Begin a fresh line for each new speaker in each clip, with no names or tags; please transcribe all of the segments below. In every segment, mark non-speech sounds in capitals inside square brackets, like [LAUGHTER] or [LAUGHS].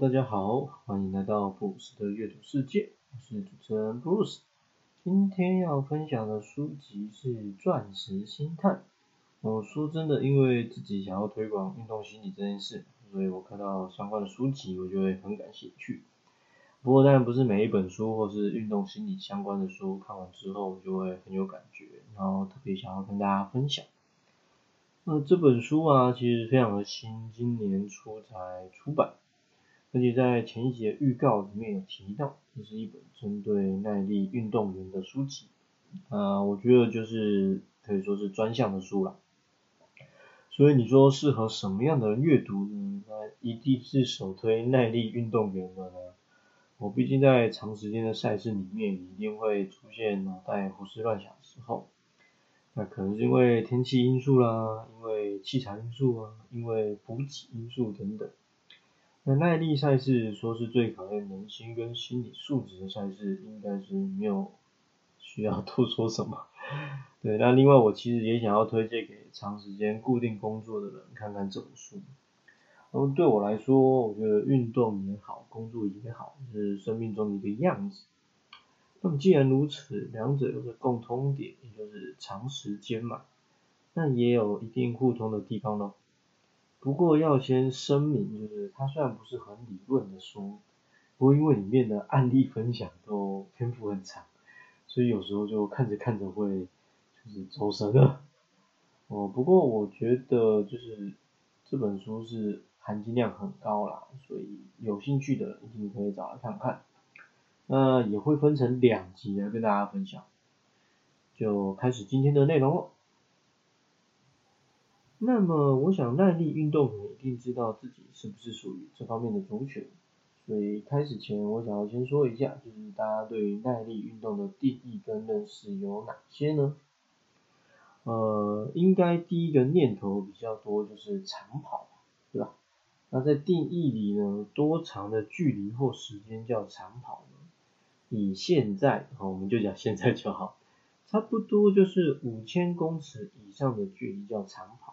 大家好，欢迎来到布鲁斯的阅读世界，我是主持人布鲁斯。今天要分享的书籍是《钻石心态》。我说真的，因为自己想要推广运动心理这件事，所以我看到相关的书籍，我就会很感兴趣。不过当然不是每一本书或是运动心理相关的书看完之后，就会很有感觉，然后特别想要跟大家分享。那这本书啊，其实非常的新，今年初才出版，而且在前一集的预告里面有提到，这是一本针对耐力运动员的书籍。啊，我觉得就是可以说是专项的书啦。所以你说适合什么样的人阅读呢？那一定是首推耐力运动员的呢。我毕竟在长时间的赛事里面，一定会出现脑袋胡思乱想的时候。那可能是因为天气因素啦，因为器材因素啊，因为补给因素等等。那耐力赛事说是最考验人心跟心理素质的赛事，应该是没有需要 [LAUGHS] 多说什么。对，那另外我其实也想要推荐给长时间固定工作的人看看这本书。然对我来说，我觉得运动也好，工作也好，是生命中的一个样子。那么既然如此，两者有个共通点，也就是长时间嘛，那也有一定互通的地方喽。不过要先声明，就是它虽然不是很理论的书，不过因为里面的案例分享都篇幅很长，所以有时候就看着看着会就是走神了。哦，不过我觉得就是这本书是含金量很高啦，所以有兴趣的一定可以找来看看。那也会分成两集来跟大家分享，就开始今天的内容了。那么，我想耐力运动员一定知道自己是不是属于这方面的族群，所以开始前，我想要先说一下，就是大家对于耐力运动的定义跟认识有哪些呢？呃，应该第一个念头比较多就是长跑，对吧？那在定义里呢，多长的距离或时间叫长跑呢？以现在，好，我们就讲现在就好，差不多就是五千公尺以上的距离叫长跑，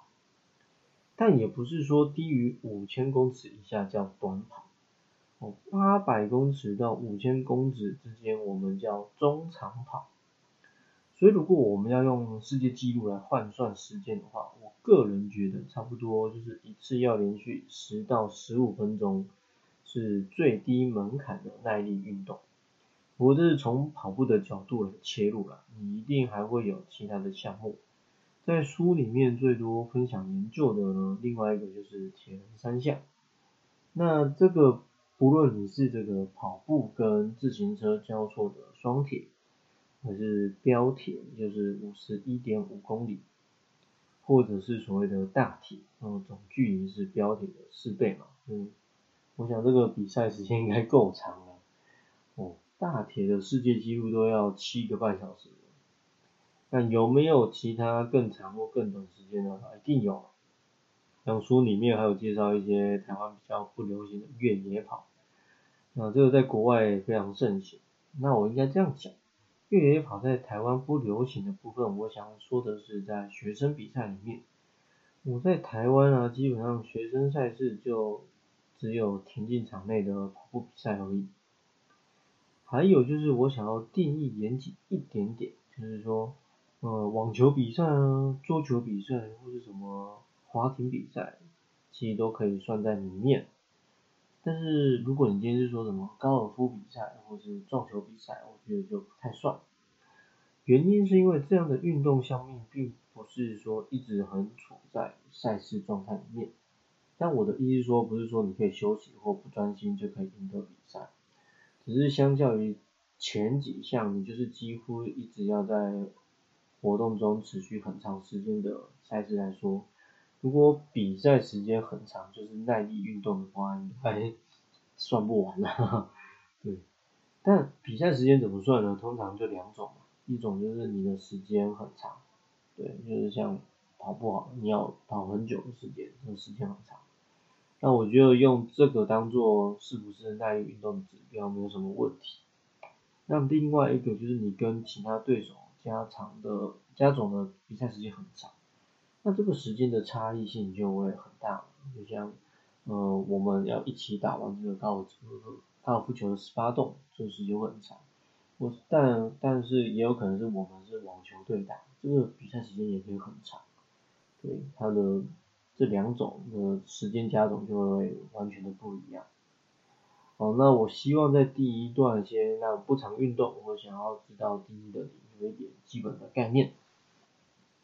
但也不是说低于五千公尺以下叫短跑，哦，八百公尺到五千公尺之间我们叫中长跑，所以如果我们要用世界纪录来换算时间的话，我个人觉得差不多就是一次要连续十到十五分钟是最低门槛的耐力运动。不过这是从跑步的角度来切入了，你一定还会有其他的项目。在书里面最多分享研究的呢，另外一个就是铁人三项。那这个不论你是这个跑步跟自行车交错的双铁，还是标铁，就是五十一点五公里，或者是所谓的大铁，嗯，总距离是标铁的四倍嘛，嗯，我想这个比赛时间应该够长了，哦。大铁的世界纪录都要七个半小时，那有没有其他更长或更短时间的？一定有。像书里面还有介绍一些台湾比较不流行的越野跑，那这个在国外非常盛行。那我应该这样讲，越野跑在台湾不流行的部分，我想说的是在学生比赛里面。我在台湾啊，基本上学生赛事就只有田径场内的跑步比赛而已。还有就是我想要定义严谨一点点，就是说，呃，网球比赛啊，桌球比赛或者什么滑艇比赛，其实都可以算在里面。但是如果你今天是说什么高尔夫比赛或是撞球比赛，我觉得就不太算。原因是因为这样的运动项目并不是说一直很处在赛事状态里面。但我的意思说，不是说你可以休息或不专心就可以赢得比赛。只是相较于前几项，你就是几乎一直要在活动中持续很长时间的赛事来说，如果比赛时间很长，就是耐力运动的话，应该算不完了。[LAUGHS] 对，但比赛时间怎么算呢？通常就两种嘛，一种就是你的时间很长，对，就是像跑步好，你要跑很久的时间，这个时间很长。那我觉得用这个当做是不是耐力运动的指标没有什么问题。那另外一个就是你跟其他对手加长的加总的比赛时间很长，那这个时间的差异性就会很大。就像呃，我们要一起打完这个高尔夫高尔夫球的十八洞，这个时间会很长。我但但是也有可能是我们是网球对打，这个比赛时间也可以很长。对，它的这两种的时间加总就会完全的不一样。好，那我希望在第一段先让不常运动，我想要知道第一的有一点基本的概念。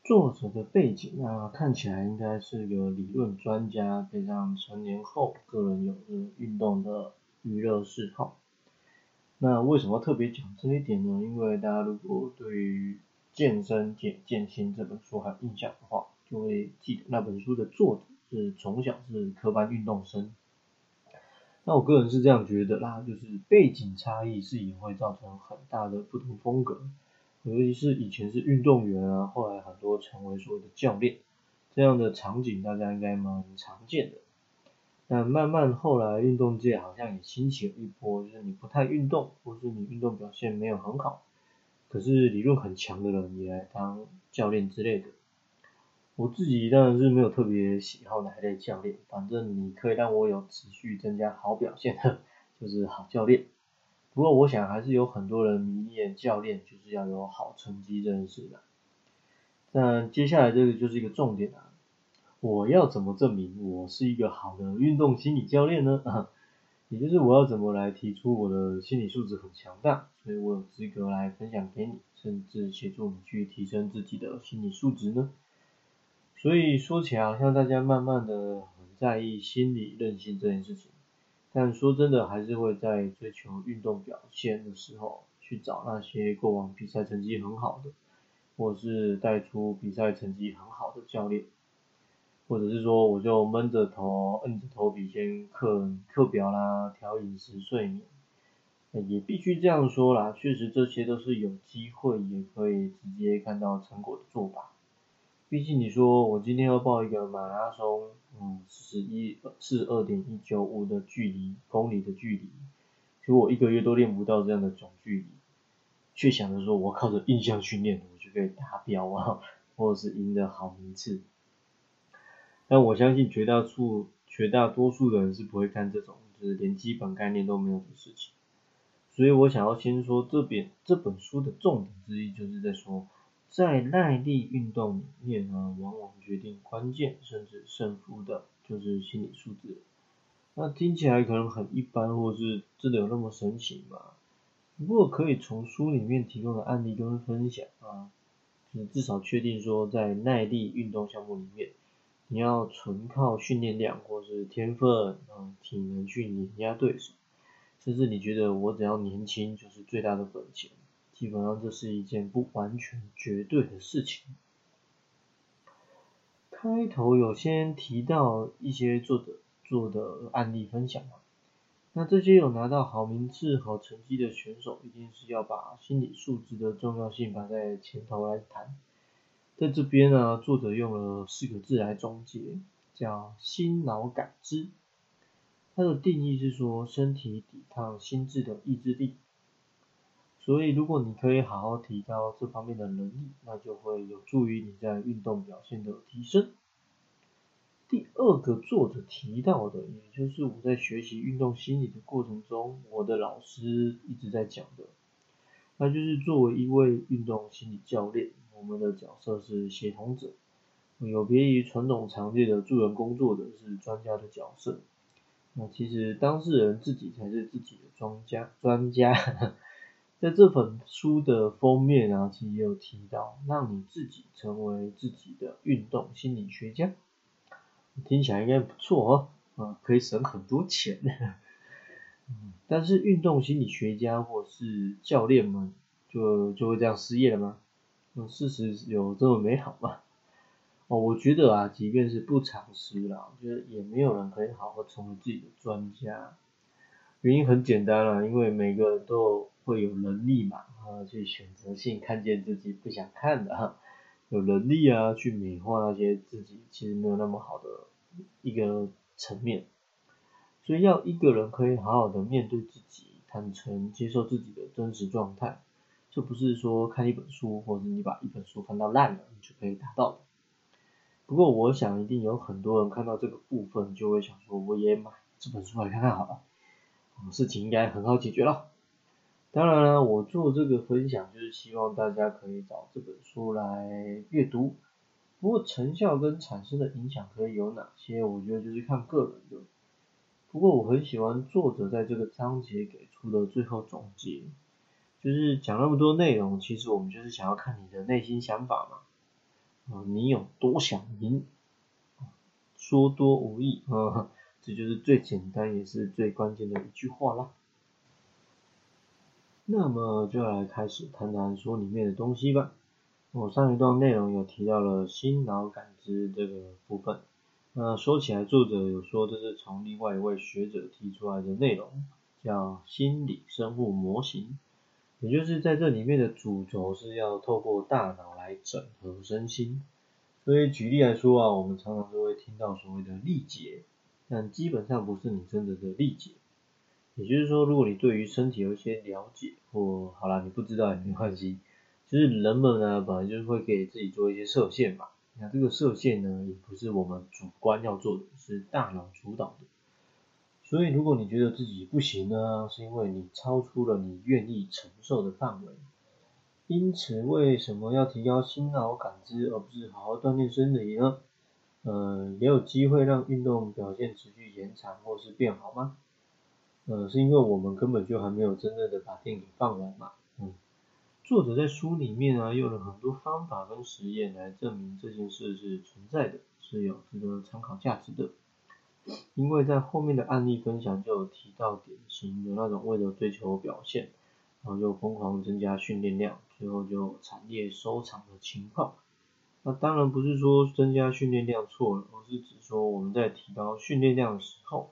作者的背景啊，看起来应该是个理论专家，配上成年后个人有着运动的娱乐嗜好。那为什么特别讲这一点呢？因为大家如果对于《健身减健心》这本书还有印象的话，就会记得那本书的作者是从小是科班运动生。那我个人是这样觉得啦，就是背景差异是也会造成很大的不同风格。尤其是以前是运动员啊，后来很多成为所谓的教练，这样的场景大家应该蛮常见的。那慢慢后来运动界好像也兴起了一波，就是你不太运动，或是你运动表现没有很好，可是理论很强的人也来当教练之类的。我自己当然是没有特别喜好哪一类教练，反正你可以让我有持续增加好表现的，[LAUGHS] 就是好教练。不过我想还是有很多人迷恋教练，就是要有好成绩这件事的。那接下来这个就是一个重点啊，我要怎么证明我是一个好的运动心理教练呢？[LAUGHS] 也就是我要怎么来提出我的心理素质很强大，所以我有资格来分享给你，甚至协助你去提升自己的心理素质呢？所以说起来好像大家慢慢的很在意心理韧性这件事情。但说真的，还是会在追求运动表现的时候，去找那些过往比赛成绩很好的，或是带出比赛成绩很好的教练，或者是说我就闷着头、摁着头皮先课课表啦、调饮食、睡眠，也必须这样说啦，确实这些都是有机会也可以直接看到成果的做法。毕竟你说我今天要报一个马拉松。嗯，十一四二点一九五的距离公里的距离，其实我一个月都练不到这样的总距离，却想着说我靠着印象训练，我就可以达标啊，[LAUGHS] 或者是赢得好名次。但我相信绝大数绝大多数的人是不会干这种，就是连基本概念都没有的事情。所以我想要先说这边这本书的重点之一，就是在说。在耐力运动里面呢，往往决定关键甚至胜负的，就是心理素质。那听起来可能很一般，或是真的有那么神奇吗？不过可以从书里面提供的案例跟分享啊，你至少确定说，在耐力运动项目里面，你要纯靠训练量或是天分啊体能去碾压对手，甚至你觉得我只要年轻就是最大的本钱。基本上这是一件不完全绝对的事情。开头有先提到一些作者做的案例分享嘛，那这些有拿到好名次、好成绩的选手，一定是要把心理素质的重要性摆在前头来谈。在这边呢，作者用了四个字来总结，叫心脑感知。它的定义是说，身体抵抗心智的意志力。所以，如果你可以好好提高这方面的能力，那就会有助于你在运动表现的提升。第二个作者提到的，也就是我在学习运动心理的过程中，我的老师一直在讲的，那就是作为一位运动心理教练，我们的角色是协同者，有别于传统常见的助人工作者是专家的角色。那其实当事人自己才是自己的专家，专家。[LAUGHS] 在这本书的封面啊，其实也有提到，让你自己成为自己的运动心理学家，听起来应该不错哦，啊，可以省很多钱。[LAUGHS] 但是运动心理学家或是教练们就就会这样失业了吗？事实有这么美好吗？哦，我觉得啊，即便是不尝试啦，我觉得也没有人可以好好成为自己的专家。原因很简单啦，因为每个人都有。会有能力嘛？啊，去选择性看见自己不想看的哈，有能力啊，去美化那些自己其实没有那么好的一个层面。所以要一个人可以好好的面对自己，坦诚接受自己的真实状态，这不是说看一本书或者你把一本书翻到烂了你就可以达到的。不过我想一定有很多人看到这个部分就会想说，我也买这本书来看看好了，事情应该很好解决了。当然了，我做这个分享就是希望大家可以找这本书来阅读。不过成效跟产生的影响可以有哪些？我觉得就是看个人的。不过我很喜欢作者在这个章节给出的最后总结，就是讲那么多内容，其实我们就是想要看你的内心想法嘛。啊，你有多想赢？说多无益啊，这就是最简单也是最关键的一句话啦。那么就来开始谈谈书里面的东西吧。我上一段内容有提到了心脑感知这个部分。那说起来，作者有说这是从另外一位学者提出来的内容，叫心理生物模型。也就是在这里面的主轴是要透过大脑来整合身心。所以举例来说啊，我们常常都会听到所谓的力竭，但基本上不是你真的的力竭。也就是说，如果你对于身体有一些了解，或好了，你不知道也没关系。其实人们呢，本来就是会给自己做一些设限嘛。那这个设限呢，也不是我们主观要做的，是大脑主导的。所以，如果你觉得自己不行呢，是因为你超出了你愿意承受的范围。因此，为什么要提高心脑感知，而不是好好锻炼身体呢？呃，也有机会让运动表现持续延长或是变好吗？呃，是因为我们根本就还没有真正的把电影放完嘛。嗯，作者在书里面啊用了很多方法跟实验来证明这件事是存在的，是有值得参考价值的。因为在后面的案例分享就有提到典型的那种为了追求表现，然后就疯狂增加训练量，最后就惨烈收场的情况。那当然不是说增加训练量错了，而是指说我们在提高训练量的时候。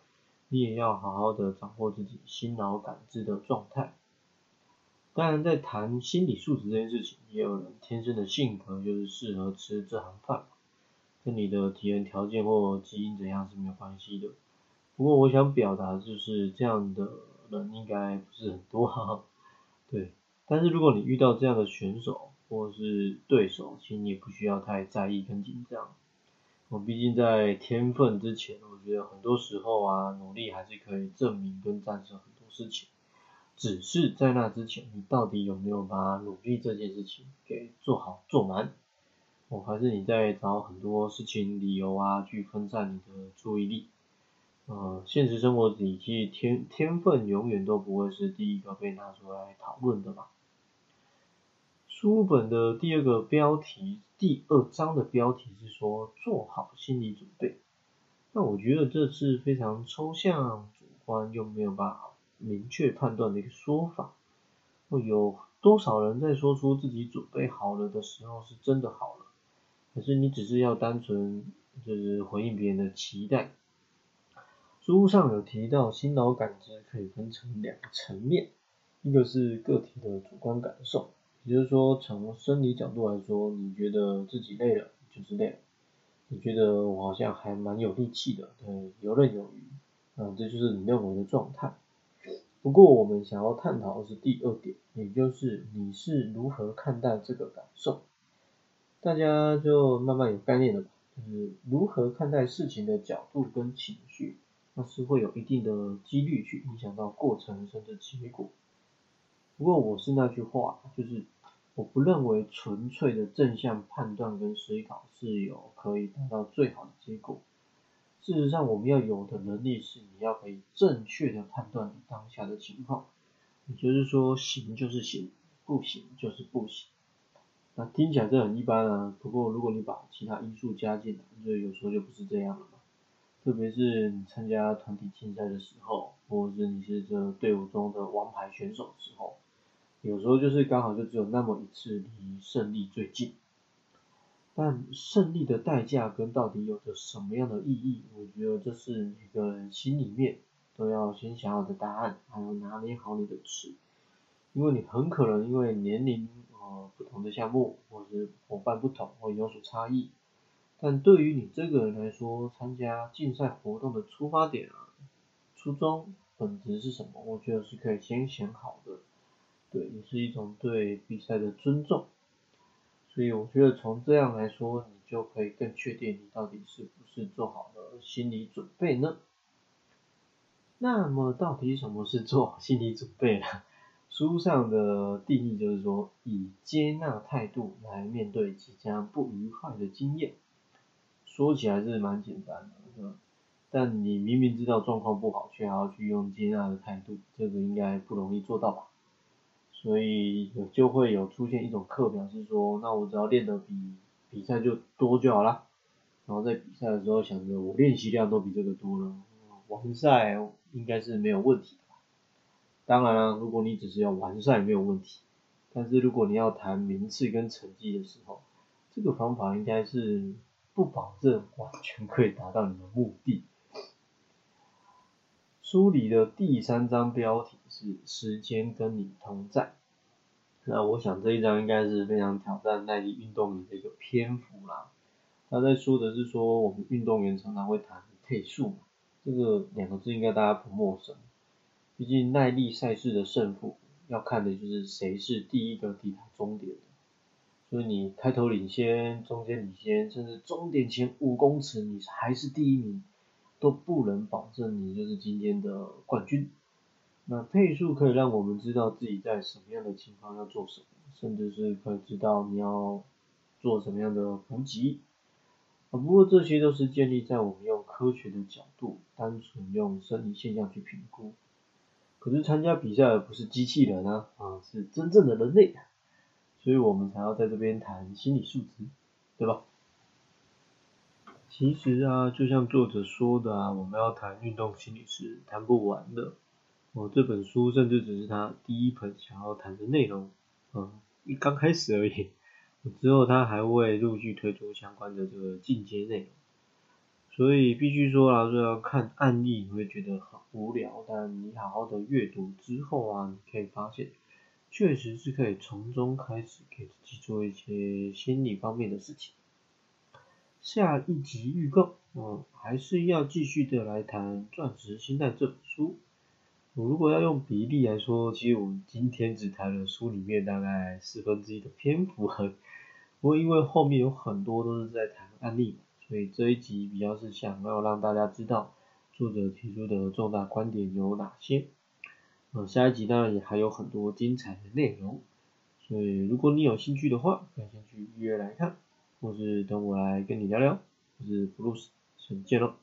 你也要好好的掌握自己心脑感知的状态。当然，在谈心理素质这件事情，也有人天生的性格就是适合吃这行饭，跟你的体验条件或基因怎样是没有关系的。不过，我想表达就是这样的人应该不是很多，哈哈。对。但是如果你遇到这样的选手或是对手，其实你也不需要太在意跟紧张。我毕竟在天分之前，我觉得很多时候啊，努力还是可以证明跟战胜很多事情。只是在那之前，你到底有没有把努力这件事情给做好做满？哦，还是你在找很多事情理由啊，去分散你的注意力？呃，现实生活里，其实天天分永远都不会是第一个被拿出来讨论的吧。书本的第二个标题，第二章的标题是说做好心理准备。那我觉得这是非常抽象、主观又没有办法明确判断的一个说法。会有多少人在说出自己准备好了的时候是真的好了，可是你只是要单纯就是回应别人的期待？书上有提到，心脑感知可以分成两个层面，一个是个体的主观感受。也就是说，从生理角度来说，你觉得自己累了就是累了，你觉得我好像还蛮有力气的，对，游刃有余，嗯，这就是你认为的状态。不过我们想要探讨的是第二点，也就是你是如何看待这个感受。大家就慢慢有概念了吧？就是如何看待事情的角度跟情绪，那是会有一定的几率去影响到过程甚至结果。不过我是那句话，就是。我不认为纯粹的正向判断跟思考是有可以达到最好的结果。事实上，我们要有的能力是你要可以正确的判断你当下的情况，也就是说，行就是行，不行就是不行。那听起来这很一般啊，不过如果你把其他因素加进来，就有时候就不是这样了嘛。特别是你参加团体竞赛的时候，或者是你是这队伍中的王牌选手的时候。有时候就是刚好就只有那么一次离胜利最近，但胜利的代价跟到底有着什么样的意义？我觉得这是每个人心里面都要先想好的答案，还有拿捏好你的尺，因为你很可能因为年龄呃不同的项目，或是伙伴不同，会有所差异。但对于你这个人来说，参加竞赛活动的出发点啊、初衷、本质是什么？我觉得是可以先想好的。对，也是一种对比赛的尊重。所以我觉得从这样来说，你就可以更确定你到底是不是做好了心理准备呢？那么到底什么是做好心理准备呢？书上的定义就是说，以接纳态度来面对即将不愉快的经验。说起来是蛮简单的，但你明明知道状况不好，却还要去用接纳的态度，这个应该不容易做到吧？所以就会有出现一种课表，是说，那我只要练的比比赛就多就好了。然后在比赛的时候想着，我练习量都比这个多了，完赛应该是没有问题的。当然了，如果你只是要完赛没有问题，但是如果你要谈名次跟成绩的时候，这个方法应该是不保证完全可以达到你的目的。书里的第三章标题是“时间跟你同在”，那我想这一章应该是非常挑战耐力运动员的一个篇幅啦。他在说的是说，我们运动员常常会谈配速嘛，这个两个字应该大家不陌生。毕竟耐力赛事的胜负要看的就是谁是第一个抵达终点的，所以你开头领先、中间领先，甚至终点前五公尺你还是第一名，都不能保证你就是今天的冠军。那配速可以让我们知道自己在什么样的情况要做什么，甚至是可以知道你要做什么样的补给。啊，不过这些都是建立在我们用科学的角度，单纯用生理现象去评估。可是参加比赛的不是机器人啊，啊是真正的人类，所以我们才要在这边谈心理素质，对吧？其实啊，就像作者说的啊，我们要谈运动心理是谈不完的。我这本书甚至只是他第一本想要谈的内容，嗯，一刚开始而已。之后他还会陆续推出相关的这个进阶内容。所以必须说啊，说要看案例你会觉得很无聊，但你好好的阅读之后啊，你可以发现，确实是可以从中开始给自己做一些心理方面的事情。下一集预告，嗯，还是要继续的来谈《钻石心态》这本书。我如果要用比例来说，其实我今天只谈了书里面大概四分之一的篇幅，不过因为后面有很多都是在谈案例。所以这一集比较是想要让大家知道作者提出的重大观点有哪些。呃，下一集当然也还有很多精彩的内容，所以如果你有兴趣的话，可以先去预约来看，或是等我来跟你聊聊。我是 Bruce，，先见喽。